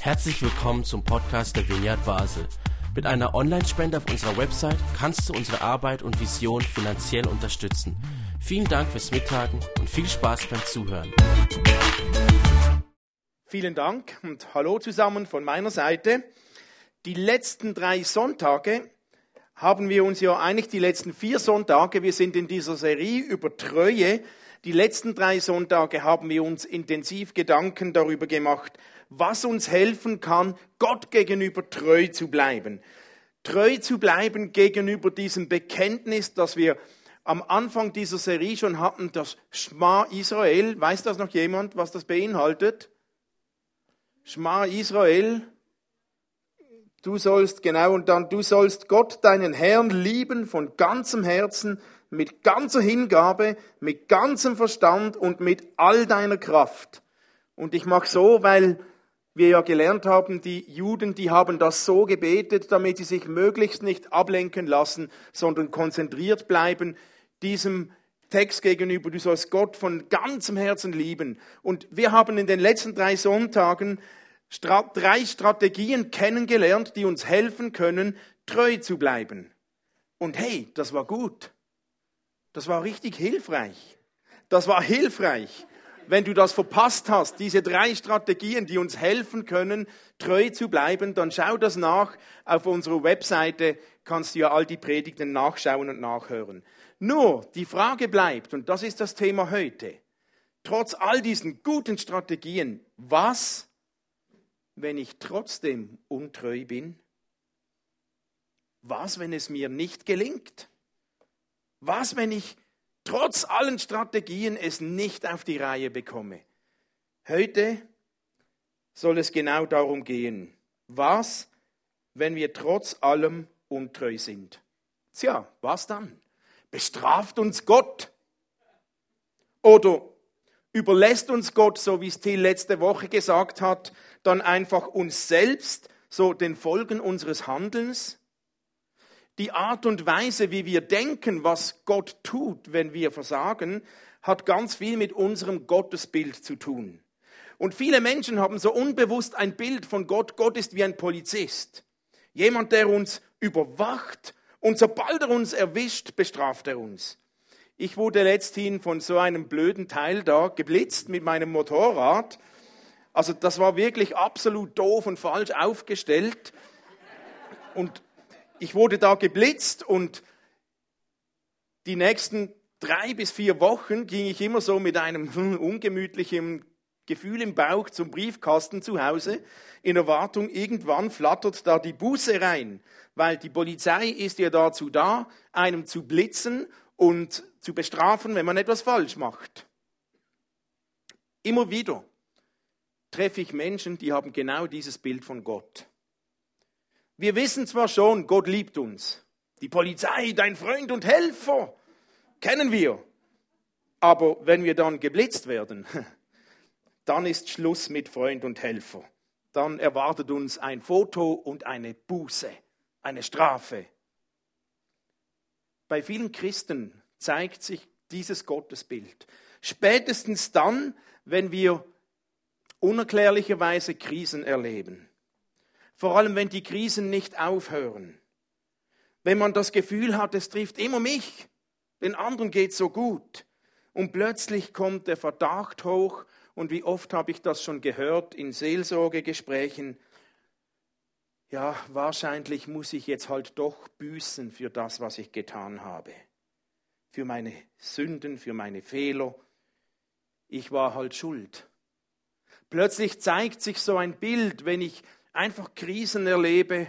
Herzlich willkommen zum Podcast der Vineyard Basel. Mit einer Online-Spende auf unserer Website kannst du unsere Arbeit und Vision finanziell unterstützen. Vielen Dank fürs Mittagen und viel Spaß beim Zuhören. Vielen Dank und hallo zusammen von meiner Seite. Die letzten drei Sonntage haben wir uns ja eigentlich die letzten vier Sonntage, wir sind in dieser Serie über Treue, die letzten drei Sonntage haben wir uns intensiv Gedanken darüber gemacht, was uns helfen kann, Gott gegenüber treu zu bleiben. Treu zu bleiben gegenüber diesem Bekenntnis, das wir am Anfang dieser Serie schon hatten, das Schma Israel. Weiß das noch jemand, was das beinhaltet? Schma Israel. Du sollst, genau, und dann, du sollst Gott, deinen Herrn, lieben von ganzem Herzen, mit ganzer Hingabe, mit ganzem Verstand und mit all deiner Kraft. Und ich mache so, weil wir ja gelernt haben, die Juden, die haben das so gebetet, damit sie sich möglichst nicht ablenken lassen, sondern konzentriert bleiben diesem Text gegenüber. Du sollst Gott von ganzem Herzen lieben. Und wir haben in den letzten drei Sonntagen drei Strategien kennengelernt, die uns helfen können, treu zu bleiben. Und hey, das war gut. Das war richtig hilfreich. Das war hilfreich. Wenn du das verpasst hast, diese drei Strategien, die uns helfen können, treu zu bleiben, dann schau das nach. Auf unserer Webseite kannst du ja all die Predigten nachschauen und nachhören. Nur die Frage bleibt, und das ist das Thema heute, trotz all diesen guten Strategien, was, wenn ich trotzdem untreu bin? Was, wenn es mir nicht gelingt? Was, wenn ich trotz allen Strategien es nicht auf die Reihe bekomme? Heute soll es genau darum gehen. Was, wenn wir trotz allem untreu sind? Tja, was dann? Bestraft uns Gott? Oder überlässt uns Gott, so wie es Till letzte Woche gesagt hat, dann einfach uns selbst, so den Folgen unseres Handelns? Die Art und Weise, wie wir denken, was Gott tut, wenn wir versagen, hat ganz viel mit unserem Gottesbild zu tun. Und viele Menschen haben so unbewusst ein Bild von Gott. Gott ist wie ein Polizist. Jemand, der uns überwacht und sobald er uns erwischt, bestraft er uns. Ich wurde letzthin von so einem blöden Teil da geblitzt mit meinem Motorrad. Also das war wirklich absolut doof und falsch aufgestellt. Und ich wurde da geblitzt und die nächsten drei bis vier Wochen ging ich immer so mit einem ungemütlichen Gefühl im Bauch zum Briefkasten zu Hause, in Erwartung, irgendwann flattert da die Buße rein, weil die Polizei ist ja dazu da, einem zu blitzen und zu bestrafen, wenn man etwas falsch macht. Immer wieder treffe ich Menschen, die haben genau dieses Bild von Gott. Wir wissen zwar schon, Gott liebt uns. Die Polizei, dein Freund und Helfer, kennen wir. Aber wenn wir dann geblitzt werden, dann ist Schluss mit Freund und Helfer. Dann erwartet uns ein Foto und eine Buße, eine Strafe. Bei vielen Christen zeigt sich dieses Gottesbild. Spätestens dann, wenn wir unerklärlicherweise Krisen erleben. Vor allem, wenn die Krisen nicht aufhören. Wenn man das Gefühl hat, es trifft immer mich, den anderen geht so gut. Und plötzlich kommt der Verdacht hoch, und wie oft habe ich das schon gehört in Seelsorgegesprächen, ja, wahrscheinlich muss ich jetzt halt doch büßen für das, was ich getan habe. Für meine Sünden, für meine Fehler. Ich war halt schuld. Plötzlich zeigt sich so ein Bild, wenn ich einfach Krisen erlebe,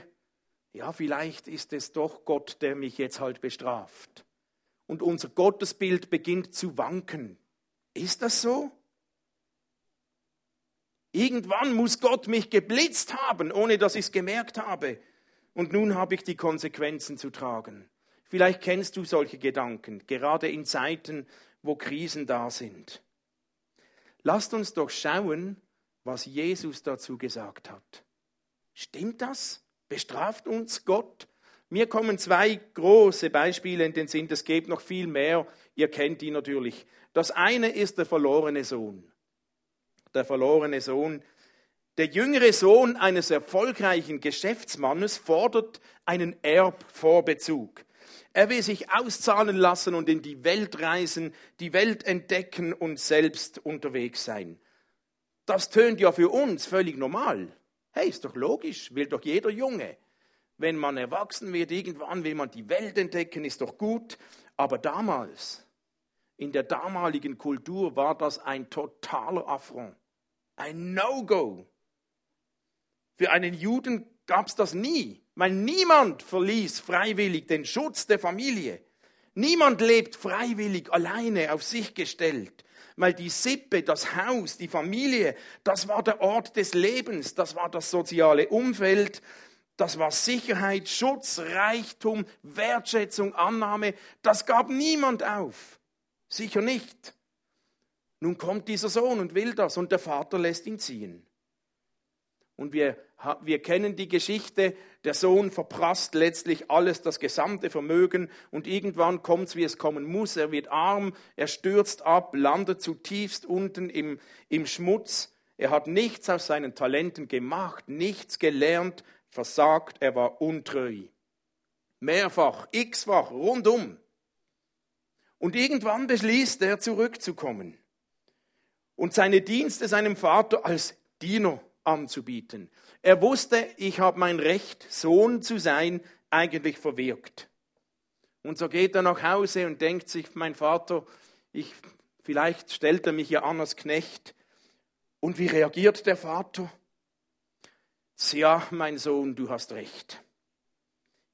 ja, vielleicht ist es doch Gott, der mich jetzt halt bestraft. Und unser Gottesbild beginnt zu wanken. Ist das so? Irgendwann muss Gott mich geblitzt haben, ohne dass ich es gemerkt habe. Und nun habe ich die Konsequenzen zu tragen. Vielleicht kennst du solche Gedanken, gerade in Zeiten, wo Krisen da sind. Lasst uns doch schauen, was Jesus dazu gesagt hat. Stimmt das? Bestraft uns Gott? Mir kommen zwei große Beispiele in den Sinn, es gibt noch viel mehr, ihr kennt die natürlich. Das eine ist der verlorene Sohn. Der verlorene Sohn. Der jüngere Sohn eines erfolgreichen Geschäftsmannes fordert einen Erbvorbezug. Er will sich auszahlen lassen und in die Welt reisen, die Welt entdecken und selbst unterwegs sein. Das tönt ja für uns völlig normal. Hey, ist doch logisch, will doch jeder Junge. Wenn man erwachsen wird, irgendwann will man die Welt entdecken, ist doch gut. Aber damals, in der damaligen Kultur, war das ein totaler Affront, ein No-Go. Für einen Juden gab es das nie, weil niemand verließ freiwillig den Schutz der Familie. Niemand lebt freiwillig alleine auf sich gestellt, weil die Sippe, das Haus, die Familie, das war der Ort des Lebens, das war das soziale Umfeld, das war Sicherheit, Schutz, Reichtum, Wertschätzung, Annahme, das gab niemand auf. Sicher nicht. Nun kommt dieser Sohn und will das und der Vater lässt ihn ziehen. Und wir, wir kennen die Geschichte, der Sohn verprasst letztlich alles, das gesamte Vermögen und irgendwann kommt es, wie es kommen muss. Er wird arm, er stürzt ab, landet zutiefst unten im, im Schmutz. Er hat nichts aus seinen Talenten gemacht, nichts gelernt, versagt, er war untreu. Mehrfach, x-fach, rundum. Und irgendwann beschließt er, zurückzukommen und seine Dienste seinem Vater als Diener anzubieten. Er wusste, ich habe mein Recht, Sohn zu sein, eigentlich verwirkt. Und so geht er nach Hause und denkt sich, mein Vater, ich, vielleicht stellt er mich ja an als Knecht. Und wie reagiert der Vater? Ja, mein Sohn, du hast recht.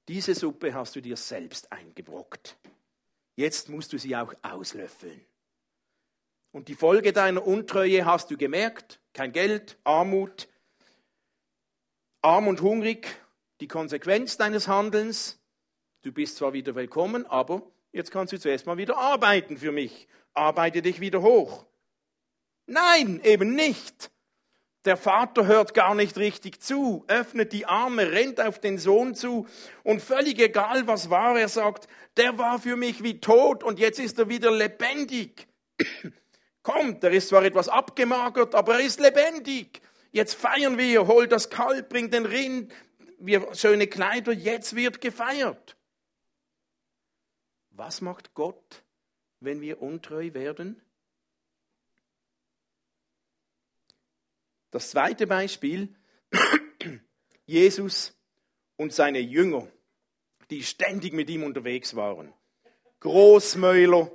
Diese Suppe hast du dir selbst eingebrockt. Jetzt musst du sie auch auslöffeln. Und die Folge deiner Untreue hast du gemerkt. Kein Geld, Armut, arm und hungrig, die Konsequenz deines Handelns. Du bist zwar wieder willkommen, aber jetzt kannst du zuerst mal wieder arbeiten für mich. Arbeite dich wieder hoch. Nein, eben nicht. Der Vater hört gar nicht richtig zu, öffnet die Arme, rennt auf den Sohn zu und völlig egal, was war, er sagt, der war für mich wie tot und jetzt ist er wieder lebendig kommt, er ist zwar etwas abgemagert, aber er ist lebendig. Jetzt feiern wir, hol das Kalb, bring den Rind, wir schöne Kleider, jetzt wird gefeiert. Was macht Gott, wenn wir untreu werden? Das zweite Beispiel, Jesus und seine Jünger, die ständig mit ihm unterwegs waren. Großmäuler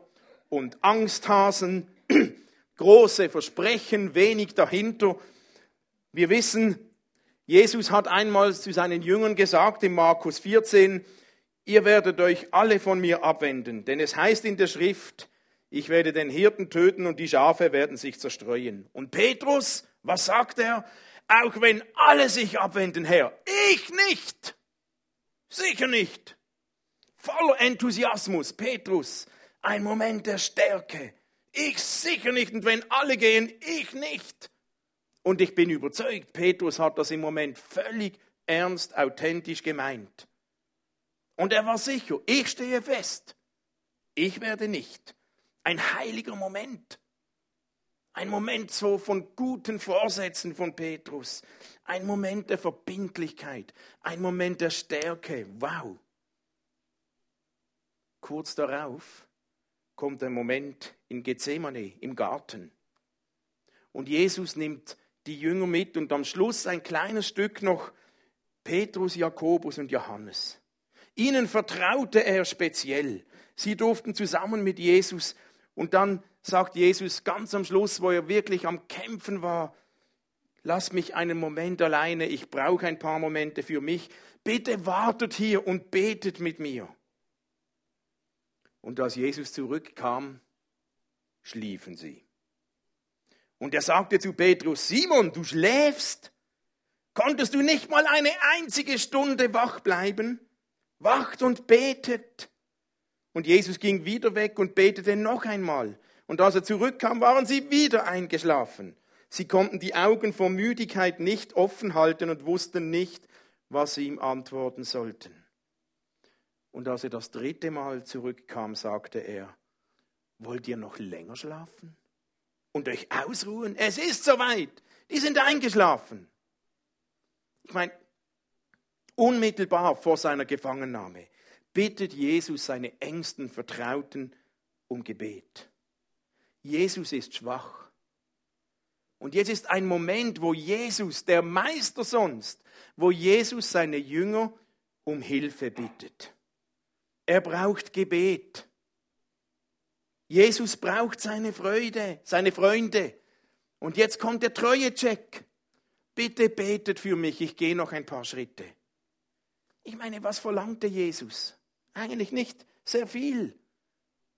und Angsthasen, große Versprechen, wenig dahinter. Wir wissen, Jesus hat einmal zu seinen Jüngern gesagt in Markus 14, ihr werdet euch alle von mir abwenden, denn es heißt in der Schrift, ich werde den Hirten töten und die Schafe werden sich zerstreuen. Und Petrus, was sagt er? Auch wenn alle sich abwenden, Herr, ich nicht. Sicher nicht. Voller Enthusiasmus, Petrus, ein Moment der Stärke, ich sicher nicht. Und wenn alle gehen, ich nicht. Und ich bin überzeugt, Petrus hat das im Moment völlig ernst, authentisch gemeint. Und er war sicher, ich stehe fest. Ich werde nicht. Ein heiliger Moment. Ein Moment so von guten Vorsätzen von Petrus. Ein Moment der Verbindlichkeit. Ein Moment der Stärke. Wow. Kurz darauf kommt ein Moment in Gethsemane im Garten. Und Jesus nimmt die Jünger mit und am Schluss ein kleines Stück noch Petrus, Jakobus und Johannes. Ihnen vertraute er speziell. Sie durften zusammen mit Jesus und dann sagt Jesus ganz am Schluss, wo er wirklich am Kämpfen war, lass mich einen Moment alleine, ich brauche ein paar Momente für mich. Bitte wartet hier und betet mit mir. Und als Jesus zurückkam, schliefen sie. Und er sagte zu Petrus, Simon, du schläfst? Konntest du nicht mal eine einzige Stunde wach bleiben? Wacht und betet. Und Jesus ging wieder weg und betete noch einmal. Und als er zurückkam, waren sie wieder eingeschlafen. Sie konnten die Augen vor Müdigkeit nicht offen halten und wussten nicht, was sie ihm antworten sollten. Und als er das dritte Mal zurückkam, sagte er, wollt ihr noch länger schlafen und euch ausruhen? Es ist soweit. Die sind eingeschlafen. Ich meine, unmittelbar vor seiner Gefangennahme bittet Jesus seine engsten Vertrauten um Gebet. Jesus ist schwach. Und jetzt ist ein Moment, wo Jesus, der Meister sonst, wo Jesus seine Jünger um Hilfe bittet. Er braucht Gebet. Jesus braucht seine Freude, seine Freunde. Und jetzt kommt der Treuecheck. Bitte betet für mich, ich gehe noch ein paar Schritte. Ich meine, was verlangte Jesus? Eigentlich nicht sehr viel.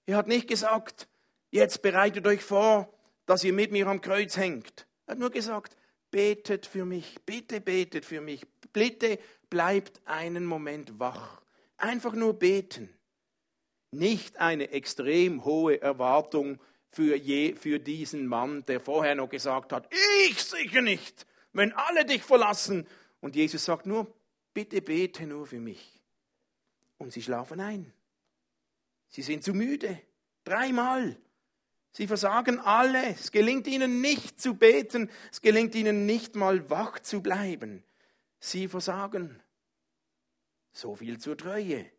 Er hat nicht gesagt, jetzt bereitet euch vor, dass ihr mit mir am Kreuz hängt. Er hat nur gesagt, betet für mich, bitte betet für mich, bitte bleibt einen Moment wach. Einfach nur beten. Nicht eine extrem hohe Erwartung für, je, für diesen Mann, der vorher noch gesagt hat, ich sicher nicht, wenn alle dich verlassen. Und Jesus sagt nur, bitte bete nur für mich. Und sie schlafen ein. Sie sind zu müde. Dreimal. Sie versagen alle. Es gelingt ihnen nicht zu beten. Es gelingt ihnen nicht mal wach zu bleiben. Sie versagen. So viel zur Treue.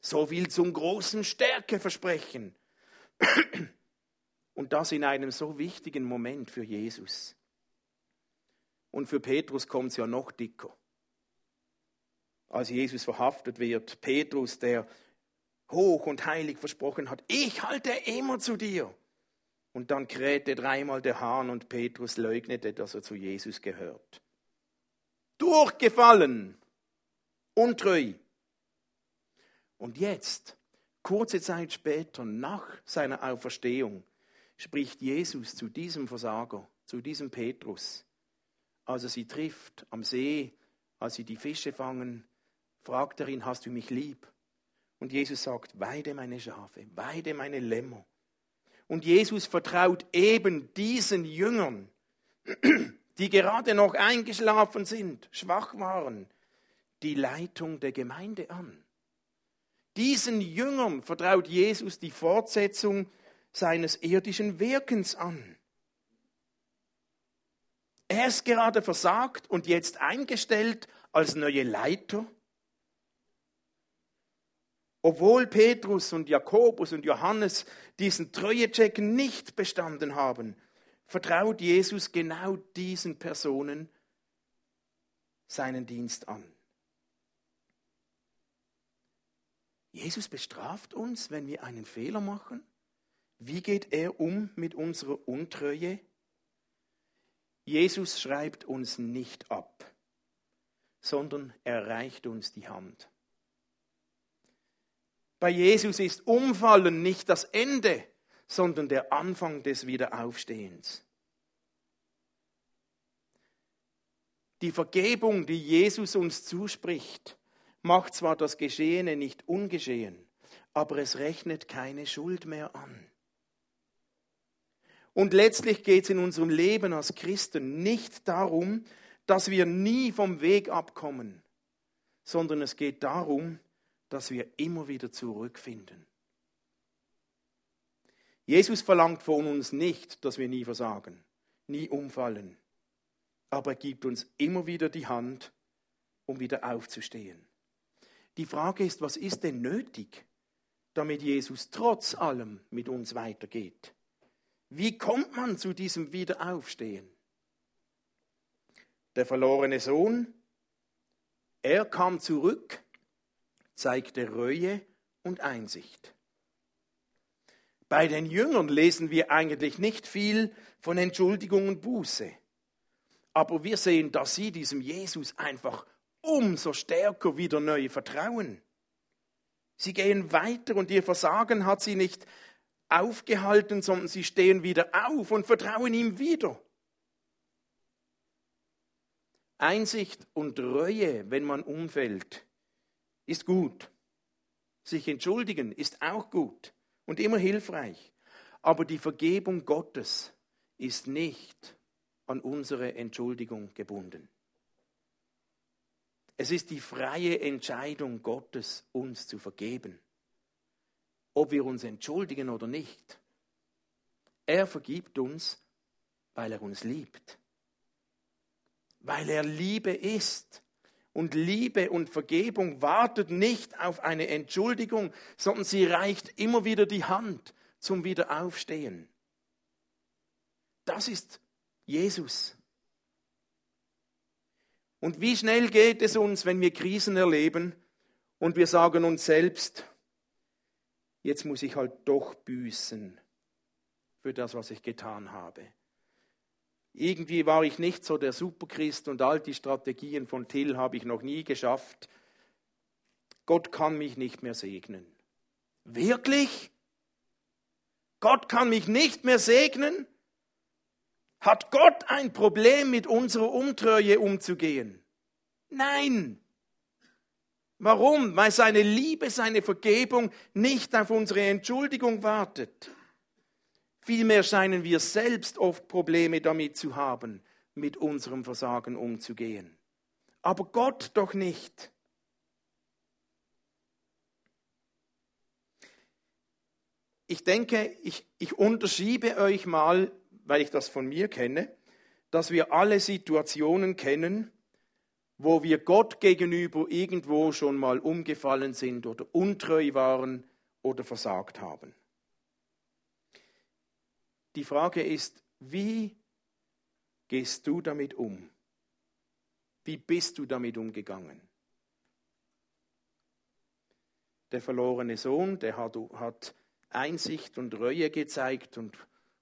So viel zum großen Stärkeversprechen. Und das in einem so wichtigen Moment für Jesus. Und für Petrus kommt es ja noch dicker. Als Jesus verhaftet wird, Petrus, der hoch und heilig versprochen hat, ich halte immer zu dir. Und dann krähte dreimal der Hahn und Petrus leugnete, dass er zu Jesus gehört. Durchgefallen, untreu. Und jetzt, kurze Zeit später, nach seiner Auferstehung, spricht Jesus zu diesem Versager, zu diesem Petrus, als er sie trifft am See, als sie die Fische fangen, fragt er ihn, hast du mich lieb? Und Jesus sagt, weide meine Schafe, weide meine Lämmer. Und Jesus vertraut eben diesen Jüngern, die gerade noch eingeschlafen sind, schwach waren, die Leitung der Gemeinde an. Diesen Jüngern vertraut Jesus die Fortsetzung seines irdischen Wirkens an. Er ist gerade versagt und jetzt eingestellt als neue Leiter obwohl Petrus und Jakobus und Johannes diesen Treuecheck nicht bestanden haben, vertraut Jesus genau diesen Personen seinen Dienst an. Jesus bestraft uns, wenn wir einen Fehler machen. Wie geht er um mit unserer Untreue? Jesus schreibt uns nicht ab, sondern er reicht uns die Hand. Bei Jesus ist Umfallen nicht das Ende, sondern der Anfang des Wiederaufstehens. Die Vergebung, die Jesus uns zuspricht, macht zwar das Geschehene nicht ungeschehen, aber es rechnet keine Schuld mehr an. Und letztlich geht es in unserem Leben als Christen nicht darum, dass wir nie vom Weg abkommen, sondern es geht darum, dass wir immer wieder zurückfinden. Jesus verlangt von uns nicht, dass wir nie versagen, nie umfallen, aber er gibt uns immer wieder die Hand, um wieder aufzustehen. Die Frage ist, was ist denn nötig, damit Jesus trotz allem mit uns weitergeht? Wie kommt man zu diesem Wiederaufstehen? Der verlorene Sohn, er kam zurück zeigte Reue und Einsicht. Bei den Jüngern lesen wir eigentlich nicht viel von Entschuldigung und Buße. Aber wir sehen, dass sie diesem Jesus einfach umso stärker wieder neu vertrauen. Sie gehen weiter und ihr Versagen hat sie nicht aufgehalten, sondern sie stehen wieder auf und vertrauen ihm wieder. Einsicht und Reue, wenn man umfällt, ist gut. Sich entschuldigen ist auch gut und immer hilfreich. Aber die Vergebung Gottes ist nicht an unsere Entschuldigung gebunden. Es ist die freie Entscheidung Gottes, uns zu vergeben. Ob wir uns entschuldigen oder nicht. Er vergibt uns, weil er uns liebt. weil er Liebe ist. Und Liebe und Vergebung wartet nicht auf eine Entschuldigung, sondern sie reicht immer wieder die Hand zum Wiederaufstehen. Das ist Jesus. Und wie schnell geht es uns, wenn wir Krisen erleben und wir sagen uns selbst, jetzt muss ich halt doch büßen für das, was ich getan habe. Irgendwie war ich nicht so der Superchrist und all die Strategien von Till habe ich noch nie geschafft. Gott kann mich nicht mehr segnen. Wirklich? Gott kann mich nicht mehr segnen? Hat Gott ein Problem mit unserer Untreue umzugehen? Nein. Warum? Weil seine Liebe, seine Vergebung nicht auf unsere Entschuldigung wartet. Vielmehr scheinen wir selbst oft Probleme damit zu haben, mit unserem Versagen umzugehen. Aber Gott doch nicht. Ich denke, ich, ich unterschiebe euch mal, weil ich das von mir kenne, dass wir alle Situationen kennen, wo wir Gott gegenüber irgendwo schon mal umgefallen sind oder untreu waren oder versagt haben. Die Frage ist, wie gehst du damit um? Wie bist du damit umgegangen? Der verlorene Sohn, der hat, hat Einsicht und Reue gezeigt und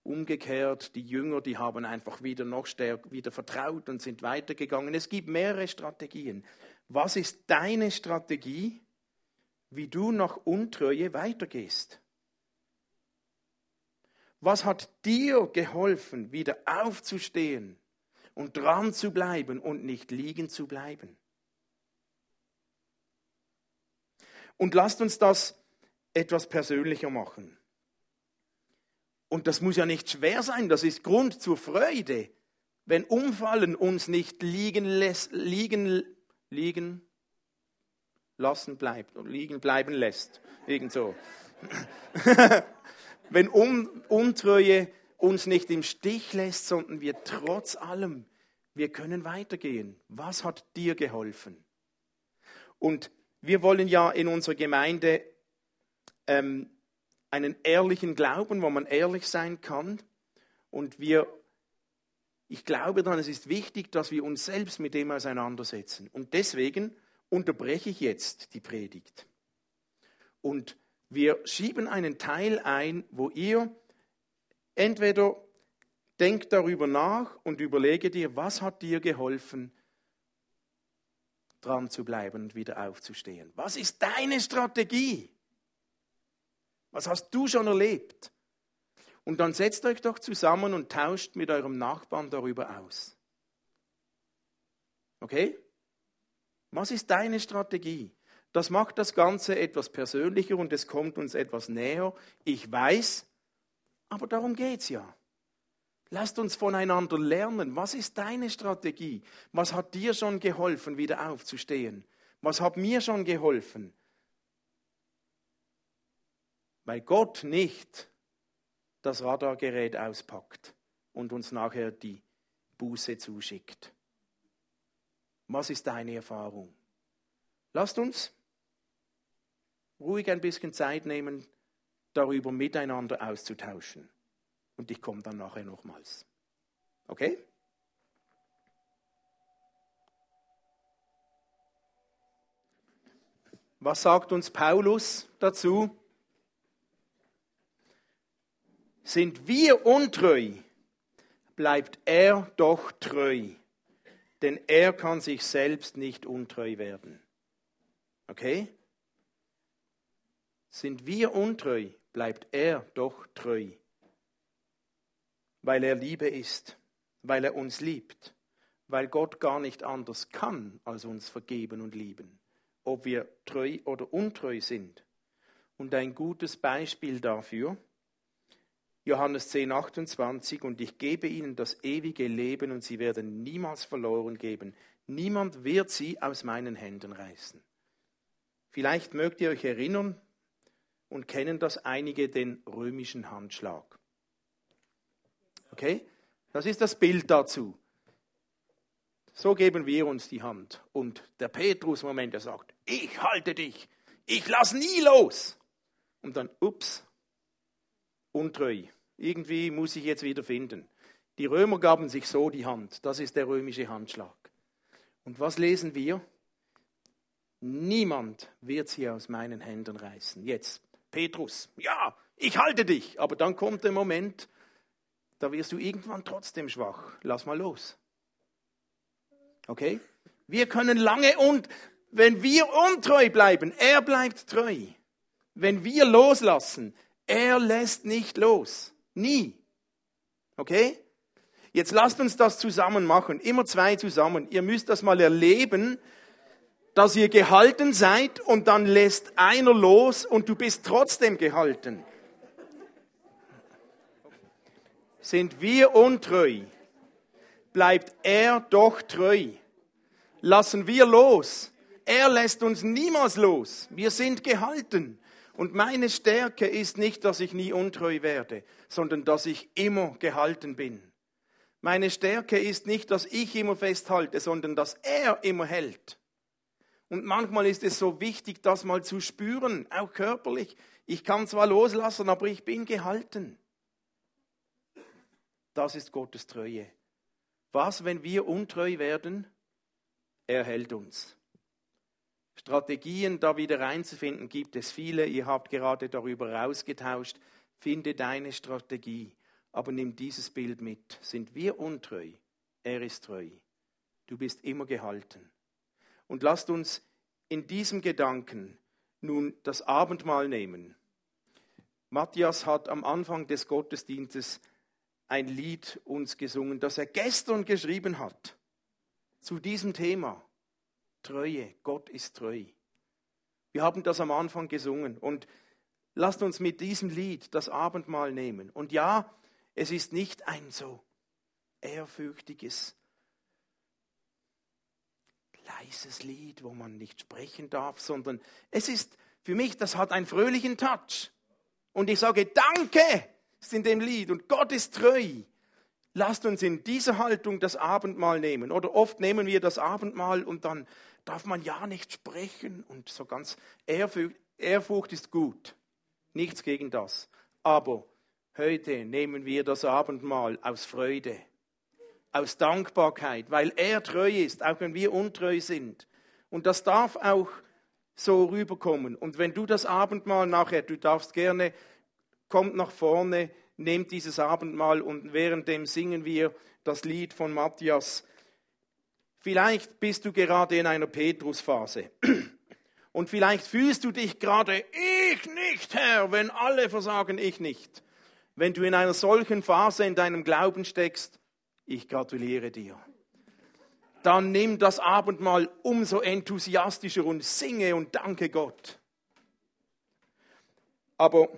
Umgekehrt, die Jünger, die haben einfach wieder noch stärker wieder vertraut und sind weitergegangen. Es gibt mehrere Strategien. Was ist deine Strategie, wie du nach Untreue weitergehst? Was hat dir geholfen, wieder aufzustehen und dran zu bleiben und nicht liegen zu bleiben? Und lasst uns das etwas persönlicher machen. Und das muss ja nicht schwer sein, das ist Grund zur Freude, wenn Umfallen uns nicht liegen, lässt, liegen, liegen lassen bleibt, liegen bleiben lässt. Irgend so. wenn um, Untreue uns nicht im Stich lässt, sondern wir trotz allem, wir können weitergehen. Was hat dir geholfen? Und wir wollen ja in unserer Gemeinde ähm, einen ehrlichen Glauben, wo man ehrlich sein kann. Und wir, ich glaube dann, es ist wichtig, dass wir uns selbst mit dem auseinandersetzen. Und deswegen unterbreche ich jetzt die Predigt. Und wir schieben einen Teil ein, wo ihr entweder denkt darüber nach und überlege dir, was hat dir geholfen, dran zu bleiben und wieder aufzustehen. Was ist deine Strategie? Was hast du schon erlebt? Und dann setzt euch doch zusammen und tauscht mit eurem Nachbarn darüber aus. Okay? Was ist deine Strategie? Das macht das Ganze etwas persönlicher und es kommt uns etwas näher. Ich weiß, aber darum geht es ja. Lasst uns voneinander lernen. Was ist deine Strategie? Was hat dir schon geholfen, wieder aufzustehen? Was hat mir schon geholfen? Weil Gott nicht das Radargerät auspackt und uns nachher die Buße zuschickt. Was ist deine Erfahrung? Lasst uns ruhig ein bisschen Zeit nehmen, darüber miteinander auszutauschen. Und ich komme dann nachher nochmals. Okay? Was sagt uns Paulus dazu? Sind wir untreu, bleibt er doch treu, denn er kann sich selbst nicht untreu werden. Okay? Sind wir untreu, bleibt er doch treu, weil er Liebe ist, weil er uns liebt, weil Gott gar nicht anders kann, als uns vergeben und lieben, ob wir treu oder untreu sind. Und ein gutes Beispiel dafür, Johannes 10, 28, und ich gebe ihnen das ewige Leben und sie werden niemals verloren geben. Niemand wird sie aus meinen Händen reißen. Vielleicht mögt ihr euch erinnern und kennen das einige den römischen Handschlag. Okay? Das ist das Bild dazu. So geben wir uns die Hand. Und der Petrus, Moment, der sagt, ich halte dich, ich lass nie los. Und dann, ups, untreu. Irgendwie muss ich jetzt wieder finden. Die Römer gaben sich so die Hand. Das ist der römische Handschlag. Und was lesen wir? Niemand wird sie aus meinen Händen reißen. Jetzt, Petrus, ja, ich halte dich. Aber dann kommt der Moment, da wirst du irgendwann trotzdem schwach. Lass mal los. Okay? Wir können lange und wenn wir untreu bleiben, er bleibt treu. Wenn wir loslassen, er lässt nicht los. Nie. Okay? Jetzt lasst uns das zusammen machen. Immer zwei zusammen. Ihr müsst das mal erleben, dass ihr gehalten seid und dann lässt einer los und du bist trotzdem gehalten. Sind wir untreu, bleibt er doch treu. Lassen wir los, er lässt uns niemals los. Wir sind gehalten. Und meine Stärke ist nicht, dass ich nie untreu werde, sondern dass ich immer gehalten bin. Meine Stärke ist nicht, dass ich immer festhalte, sondern dass er immer hält. Und manchmal ist es so wichtig, das mal zu spüren, auch körperlich. Ich kann zwar loslassen, aber ich bin gehalten. Das ist Gottes Treue. Was, wenn wir untreu werden? Er hält uns. Strategien, da wieder reinzufinden, gibt es viele. Ihr habt gerade darüber ausgetauscht. Finde deine Strategie, aber nimm dieses Bild mit. Sind wir untreu? Er ist treu. Du bist immer gehalten. Und lasst uns in diesem Gedanken nun das Abendmahl nehmen. Matthias hat am Anfang des Gottesdienstes ein Lied uns gesungen, das er gestern geschrieben hat zu diesem Thema. Treue, Gott ist treu. Wir haben das am Anfang gesungen und lasst uns mit diesem Lied das Abendmahl nehmen. Und ja, es ist nicht ein so ehrfürchtiges, leises Lied, wo man nicht sprechen darf, sondern es ist für mich, das hat einen fröhlichen Touch. Und ich sage, danke, ist in dem Lied und Gott ist treu. Lasst uns in dieser Haltung das Abendmahl nehmen. Oder oft nehmen wir das Abendmahl und dann darf man ja nicht sprechen und so ganz Ehrfurcht, Ehrfurcht ist gut. Nichts gegen das. Aber heute nehmen wir das Abendmahl aus Freude, aus Dankbarkeit, weil er treu ist, auch wenn wir untreu sind. Und das darf auch so rüberkommen. Und wenn du das Abendmahl nachher, du darfst gerne, kommt nach vorne, nehmt dieses Abendmahl und währenddem singen wir das Lied von Matthias. Vielleicht bist du gerade in einer Petrusphase. Und vielleicht fühlst du dich gerade, ich nicht, Herr, wenn alle versagen, ich nicht. Wenn du in einer solchen Phase in deinem Glauben steckst, ich gratuliere dir. Dann nimm das Abendmahl umso enthusiastischer und singe und danke Gott. Aber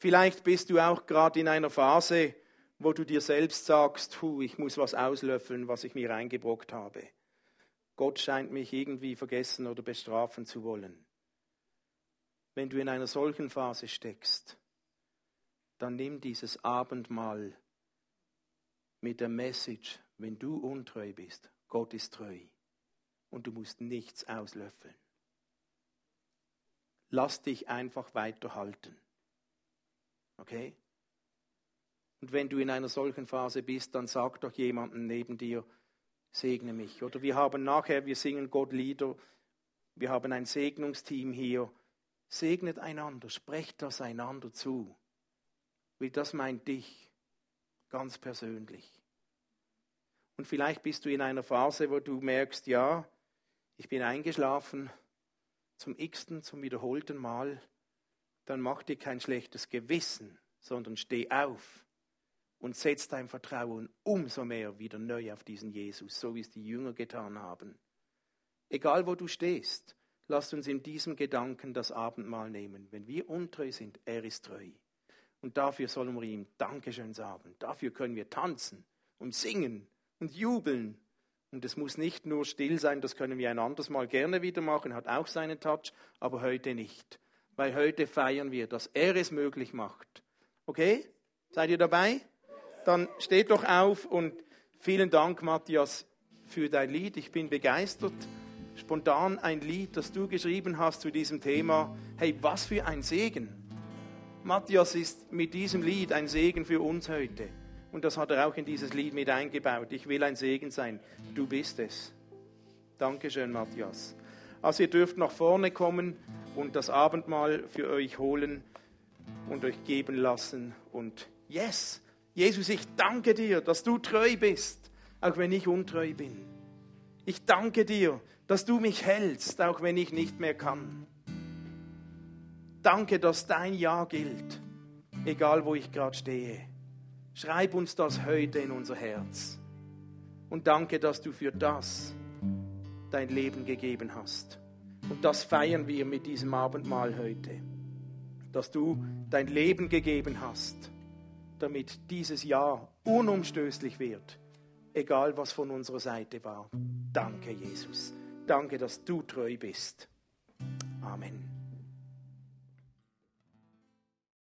Vielleicht bist du auch gerade in einer Phase, wo du dir selbst sagst, ich muss was auslöffeln, was ich mir reingebrockt habe. Gott scheint mich irgendwie vergessen oder bestrafen zu wollen. Wenn du in einer solchen Phase steckst, dann nimm dieses Abendmahl mit der Message, wenn du untreu bist, Gott ist treu und du musst nichts auslöffeln. Lass dich einfach weiterhalten. Okay? Und wenn du in einer solchen Phase bist, dann sag doch jemandem neben dir, segne mich. Oder wir haben nachher, wir singen Gott Lieder, wir haben ein Segnungsteam hier. Segnet einander, sprecht das einander zu. Weil das meint dich ganz persönlich. Und vielleicht bist du in einer Phase, wo du merkst, ja, ich bin eingeschlafen zum x-ten, zum wiederholten Mal dann mach dir kein schlechtes Gewissen, sondern steh auf und setz dein Vertrauen umso mehr wieder neu auf diesen Jesus, so wie es die Jünger getan haben. Egal wo du stehst, lasst uns in diesem Gedanken das Abendmahl nehmen. Wenn wir untreu sind, er ist treu. Und dafür sollen wir ihm Dankeschön sagen. Dafür können wir tanzen und singen und jubeln. Und es muss nicht nur still sein, das können wir ein anderes Mal gerne wieder machen, hat auch seinen Touch, aber heute nicht weil heute feiern wir, dass er es möglich macht. Okay? Seid ihr dabei? Dann steht doch auf und Vielen Dank, Matthias, für dein Lied. Ich bin begeistert. Spontan ein Lied, das du geschrieben hast zu diesem Thema. Hey, was für ein Segen. Matthias ist mit diesem Lied ein Segen für uns heute. Und das hat er auch in dieses Lied mit eingebaut. Ich will ein Segen sein. Du bist es. Dankeschön, Matthias. Also ihr dürft nach vorne kommen und das Abendmahl für euch holen und euch geben lassen. Und yes, Jesus, ich danke dir, dass du treu bist, auch wenn ich untreu bin. Ich danke dir, dass du mich hältst, auch wenn ich nicht mehr kann. Danke, dass dein Ja gilt, egal wo ich gerade stehe. Schreib uns das heute in unser Herz. Und danke, dass du für das dein Leben gegeben hast. Und das feiern wir mit diesem Abendmahl heute. Dass du dein Leben gegeben hast, damit dieses Jahr unumstößlich wird, egal was von unserer Seite war. Danke, Jesus. Danke, dass du treu bist. Amen.